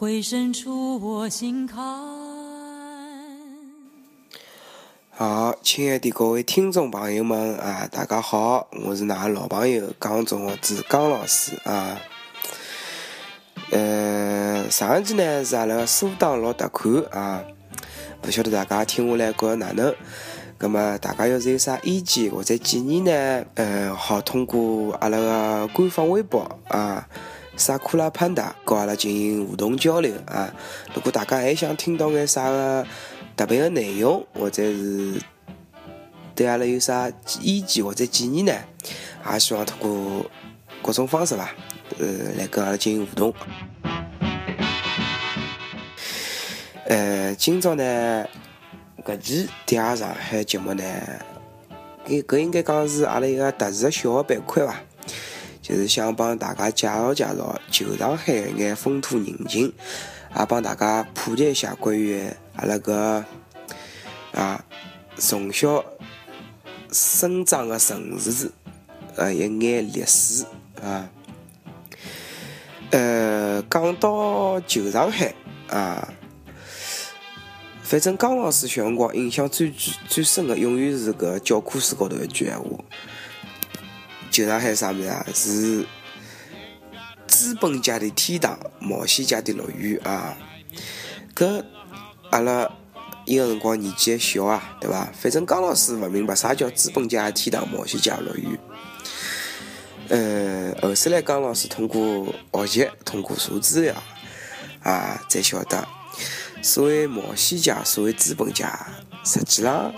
回渗出我心坎。好，亲爱的各位听众朋友们啊，大家好，我是㑚老朋友江中学子江老师啊。呃，上一集呢是阿拉苏当老特款啊，不晓得大家听下来觉着哪能？那么大家要是有啥意见或者建议呢？呃，好通过阿拉个官方微博啊，萨库拉潘达，跟阿拉进行互动交流啊。如果大家还想听到眼啥个？特别的内容，或者是对阿拉有啥意见或者建议呢？也希望通过各种方式吧，呃，来跟阿拉进行互动。呃，今朝呢，搿期第二上海节目呢，搿搿应该讲是阿拉一个特殊小的板块伐，就是想帮大家介绍介绍旧上海一眼风土人情。也帮大家普及一下关于阿拉个啊从小生长的城市呃一眼历史啊。呃，讲到旧上海啊，反正江老师小辰光印象最最最深的，永远是搿教科书高头一句闲话：旧上海啥物事啊？是。资本家的天堂，冒险家的乐园啊！搿阿拉伊个辰光年纪还小啊，对伐？反正江老师勿明白啥叫资本家的天堂，冒险家乐园。呃，后首来江老师通过学习，通过查资料啊，才晓得，所谓冒险家，所谓资本家，实际上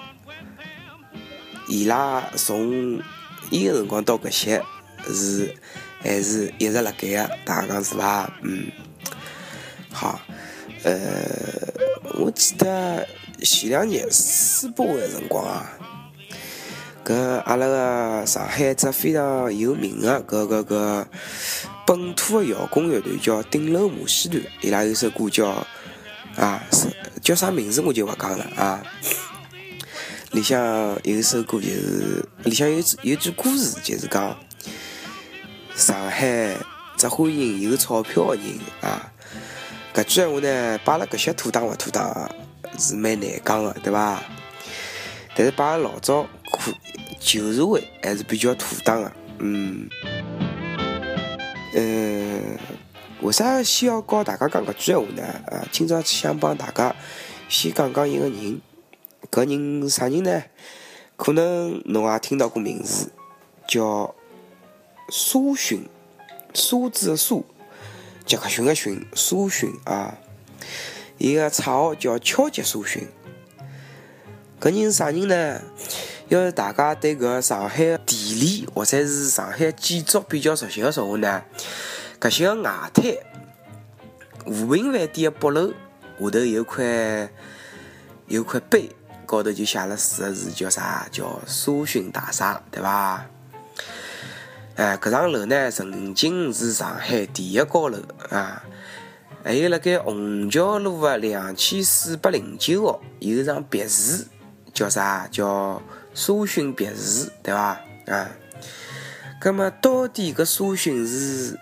伊拉从伊个辰光到搿些是。还是一直辣盖个，大家讲是伐？嗯，好，呃，我记得前两年世博会辰光啊，搿阿拉个上海一只非常有名个搿搿搿本土个摇滚乐团叫顶楼马戏团，伊拉有首歌叫啊，叫啥名字我就勿讲了啊。里向有一首歌就是里向有有句歌词，就是讲。上海只欢迎有钞票的人啊！搿句闲话呢，摆辣搿些妥当勿妥当是蛮难讲的，对伐？但是摆辣老早可旧社会还是比较妥当的，嗯。嗯，为啥先要教大家讲搿句闲话呢？啊，今朝想帮大家先讲讲一个人，搿人啥人呢？可能侬也听到过名字，叫。苏洵，苏字的苏，杰克逊的逊，苏洵啊，伊个绰号叫超级苏洵。搿人是啥人呢？要是大家对搿上海地理或者是上海建筑比较熟悉的说话呢，搿些个外滩，和平饭店的北楼下头有块有块碑，高头就写了四个字，叫啥？叫苏洵大厦，对伐？哎，搿幢楼呢，曾经是上海第一高楼啊！还有辣盖虹桥路的两千四百零九号有一幢别墅，叫啥？叫苏洵别墅，对伐？啊，葛么到底搿苏洵是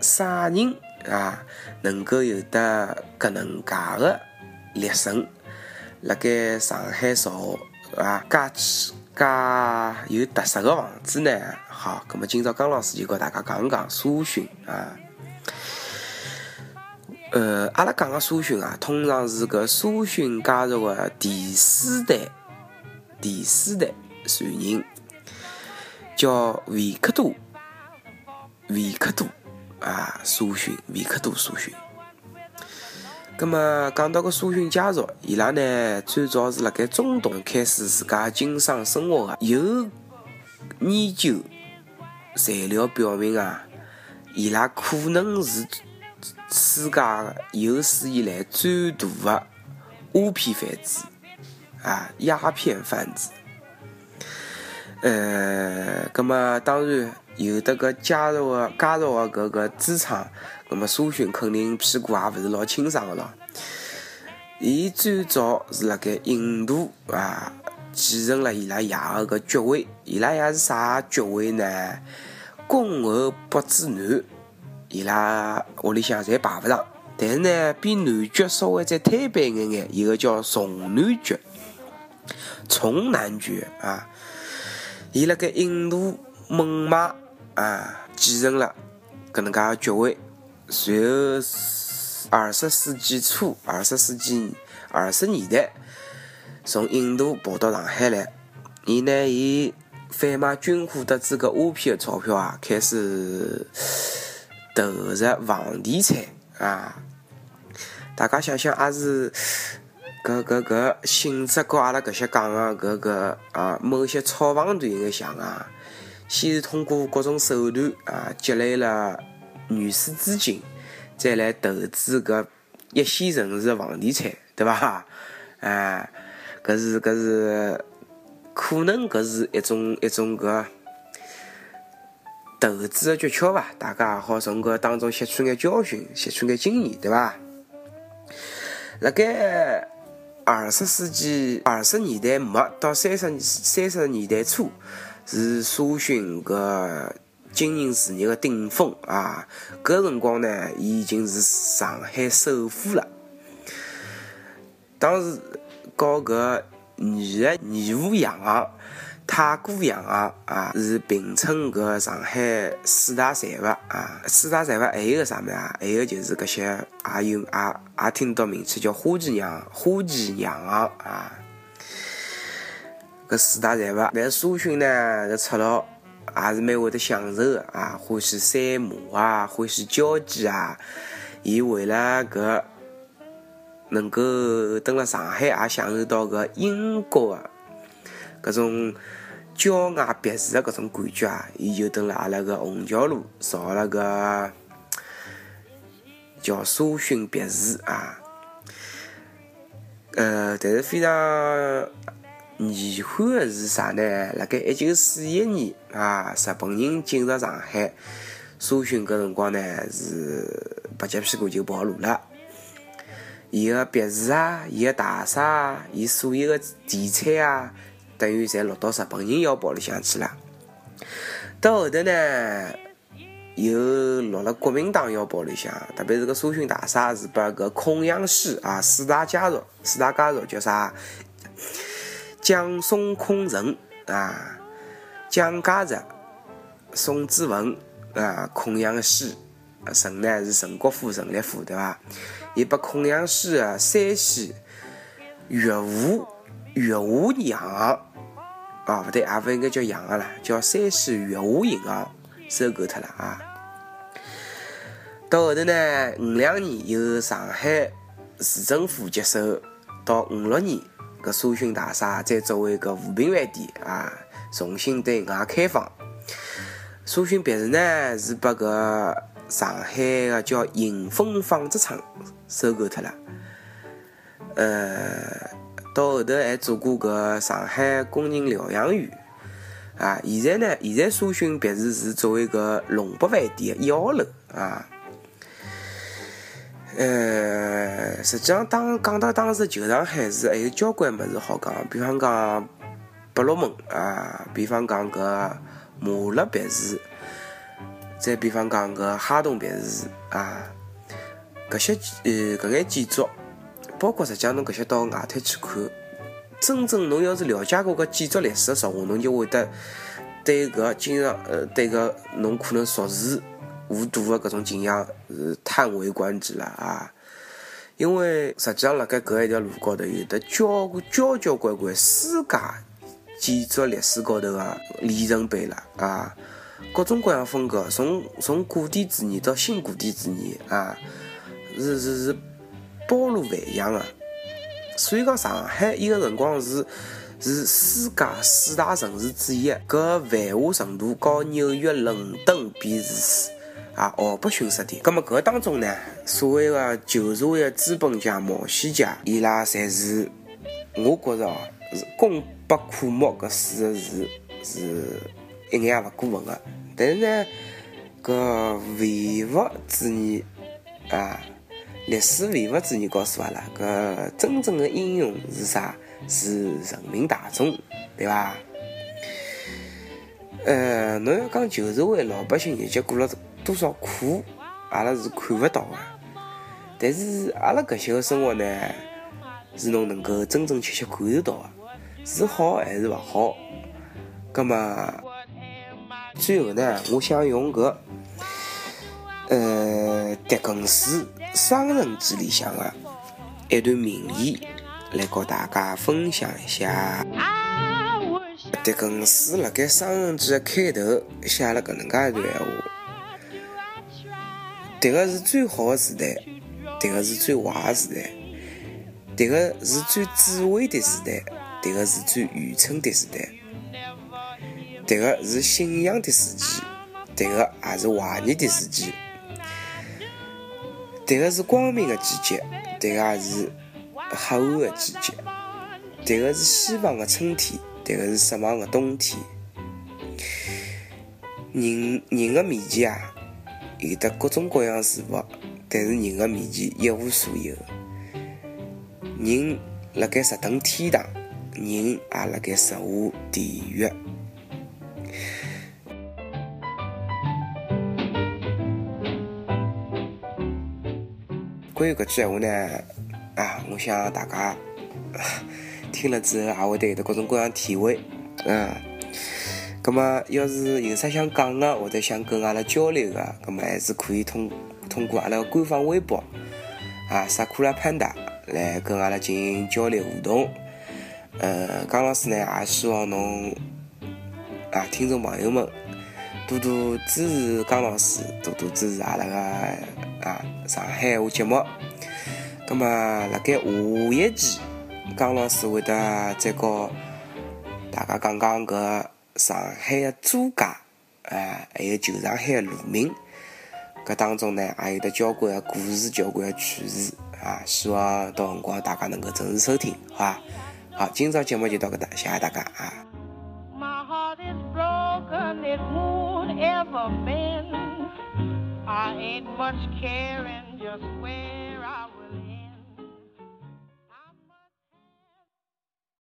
啥人啊？能够有得搿能介个立身，辣盖上海造啊，介介有特色个房子呢？好，那么今朝江老师就跟大家讲讲苏洵啊。呃，阿拉讲个苏洵啊，通常是搿苏洵家族的第四代、第四代传人，叫维克多、维克多啊，苏洵、维克多、苏洵。那么讲到个苏洵家族，伊拉呢最早是辣盖中东开始自家经商生活的，有研究。材料表明啊，伊拉可能是世界有史以来最大的鸦片贩子啊，鸦片贩子。呃，葛么当然有的个家族的家族的搿个资产，葛么苏洵肯定屁股也勿是老清爽个咯。伊最早是辣盖印度啊，继承了伊拉爷个爵位。伊拉爷是啥爵位呢？公侯伯子男。伊拉屋里向侪排勿上，但是呢，比男爵稍微再推背一眼眼，一个叫崇男爵，崇男爵啊。伊辣盖印度孟买啊，继承了搿能介个爵位。随后二十世纪初、二十世纪二十年代，从印度跑到上海来。伊呢，伊贩卖军火得知搿鸦片个钞票啊，开始投入房地产啊。大家想想，也是。搿搿搿性质和阿拉搿些讲个搿个啊，某些炒房团有眼像啊。先是通过各种手段啊，积累了原始资金，再来投资搿一线城市的房地产，对伐？哎，搿是搿是可能搿是一种一种搿投资的诀窍伐？大家也好从搿当中吸取眼教训，吸取眼经验，对伐？辣盖。二十世纪二十年代末到三十三十年代初，是苏洵搿经营事业的顶峰啊！搿辰光呢，伊已经是上海首富了。当时搞搿女的义务养行。太古洋行啊，是并称搿上海四大财阀啊。四大财阀还有个啥物事啊？还有就是搿些也有也也听到名气叫花旗洋花旗洋行啊。搿四大财阀，但苏洵呢，搿出路也是蛮会得享受的啊，欢喜赛马啊，欢喜交际啊。伊为了搿能够登了上海，也享受到搿英国的。搿种郊外别墅的搿种感觉啊，伊就蹲辣阿拉个虹桥路造了个叫苏洵别墅啊。呃，但是非常遗憾的是啥呢？辣盖一九四一年啊，日本人进入上海，苏洵搿辰光呢是白脚屁股就跑路了。伊个别墅啊，伊个大厦啊，伊所有的地产啊。等于侪落到日本人腰包里向去了。到后头呢，又落了国民党腰包里向，特别是个苏洵大厦是把个孔祥熙啊四大家族，四大家族叫啥？蒋宋孔陈啊，蒋家族，宋子文啊，孔养氏，陈呢是陈国富、陈立夫，对伐？伊把孔养氏啊山西岳武岳武洋。啊，勿对，也勿应该叫洋行了，叫山西粤华银行收购脱了啊。到后头呢，五两年由上海市政府接手，到五六年，搿苏洵大厦再作为搿和平饭店啊，重新对外开放。苏洵别墅呢，是把搿上海个叫迎丰纺织厂收购脱了，呃。到后头还做过个上海工人疗养院，啊，现在呢，现在苏洵别墅是作为个龙博饭店一号楼啊。呃，实际上当讲到当时旧上海市，还有交关物事好讲，比方讲百乐门啊，比方讲个马勒别墅，再比方讲个哈洞别墅啊，搿些呃搿眼建筑。包括实际上侬搿些到外滩去看，真正侬要是了解过搿建筑历史的话，侬就会得对搿经常呃对搿侬可能熟视无睹的搿种景象是叹为观止了啊！因为实际上辣盖搿一条路高头有得交交交关关世界建筑历史高头的里程碑了啊！各种各样风格，从从古典主义到新古典主义啊，是是是。包罗万象的，所以讲上海伊个辰光是是世界四大城市之一，搿繁华程度和纽约、伦敦比是啊，毫不逊色的。葛么搿当中呢，所谓的旧社会的资本家、冒险家，伊拉侪是，我觉着哦，是功不可没搿四个字是一眼也勿过分的。但是呢，搿唯物主义啊，历史唯物主义告诉阿拉，搿真正的英雄是啥？是人民大众，对伐？呃，侬要讲旧社会老百姓日脚过了多少苦，阿拉是看勿到的。但是阿拉搿些个生活呢，是侬能够真真切切感受到的，是好还是勿好？葛么最后呢，我想用搿呃狄更斯《双人记》里向的一段名言来和大家分享一下。狄更斯辣盖《商人记》的开头写了搿能介一段闲话：，迭个是最好的时代，迭个是最坏的时代，迭个是最智慧的时代，迭个是最愚蠢的时代，迭个是信仰的时期，迭个也是怀疑的时期，迭个是光明的季节，迭个也是黑暗的季节，迭个是希望的春天。迭个是失望的冬天。人人的面前啊，有得各种各样事物，但是人的面前一无所有。人辣盖十等天堂，人也辣盖十下地狱。关于搿句闲话呢，啊，我想大家。听了之后，也会得有得各种各样体会，嗯，葛么要是有啥想讲的，或者想跟阿拉交流的，葛么还是可以通通过阿拉官方微博啊，萨库拉潘达来跟阿拉进行交流互动。呃，江老师呢，也希望侬啊，听众朋友们多多支持江老师，多多支持阿拉个啊上海话节目。葛么辣盖下一期。江老师会得再和大家讲讲搿上海的租界，哎，还有旧上海的路名，搿当中呢也有得交关的故事，交关的趣事啊！希望到辰光大家能够准时收听，好伐？好，今朝节目就到搿搭，谢谢大家啊！I ain't much caring just where I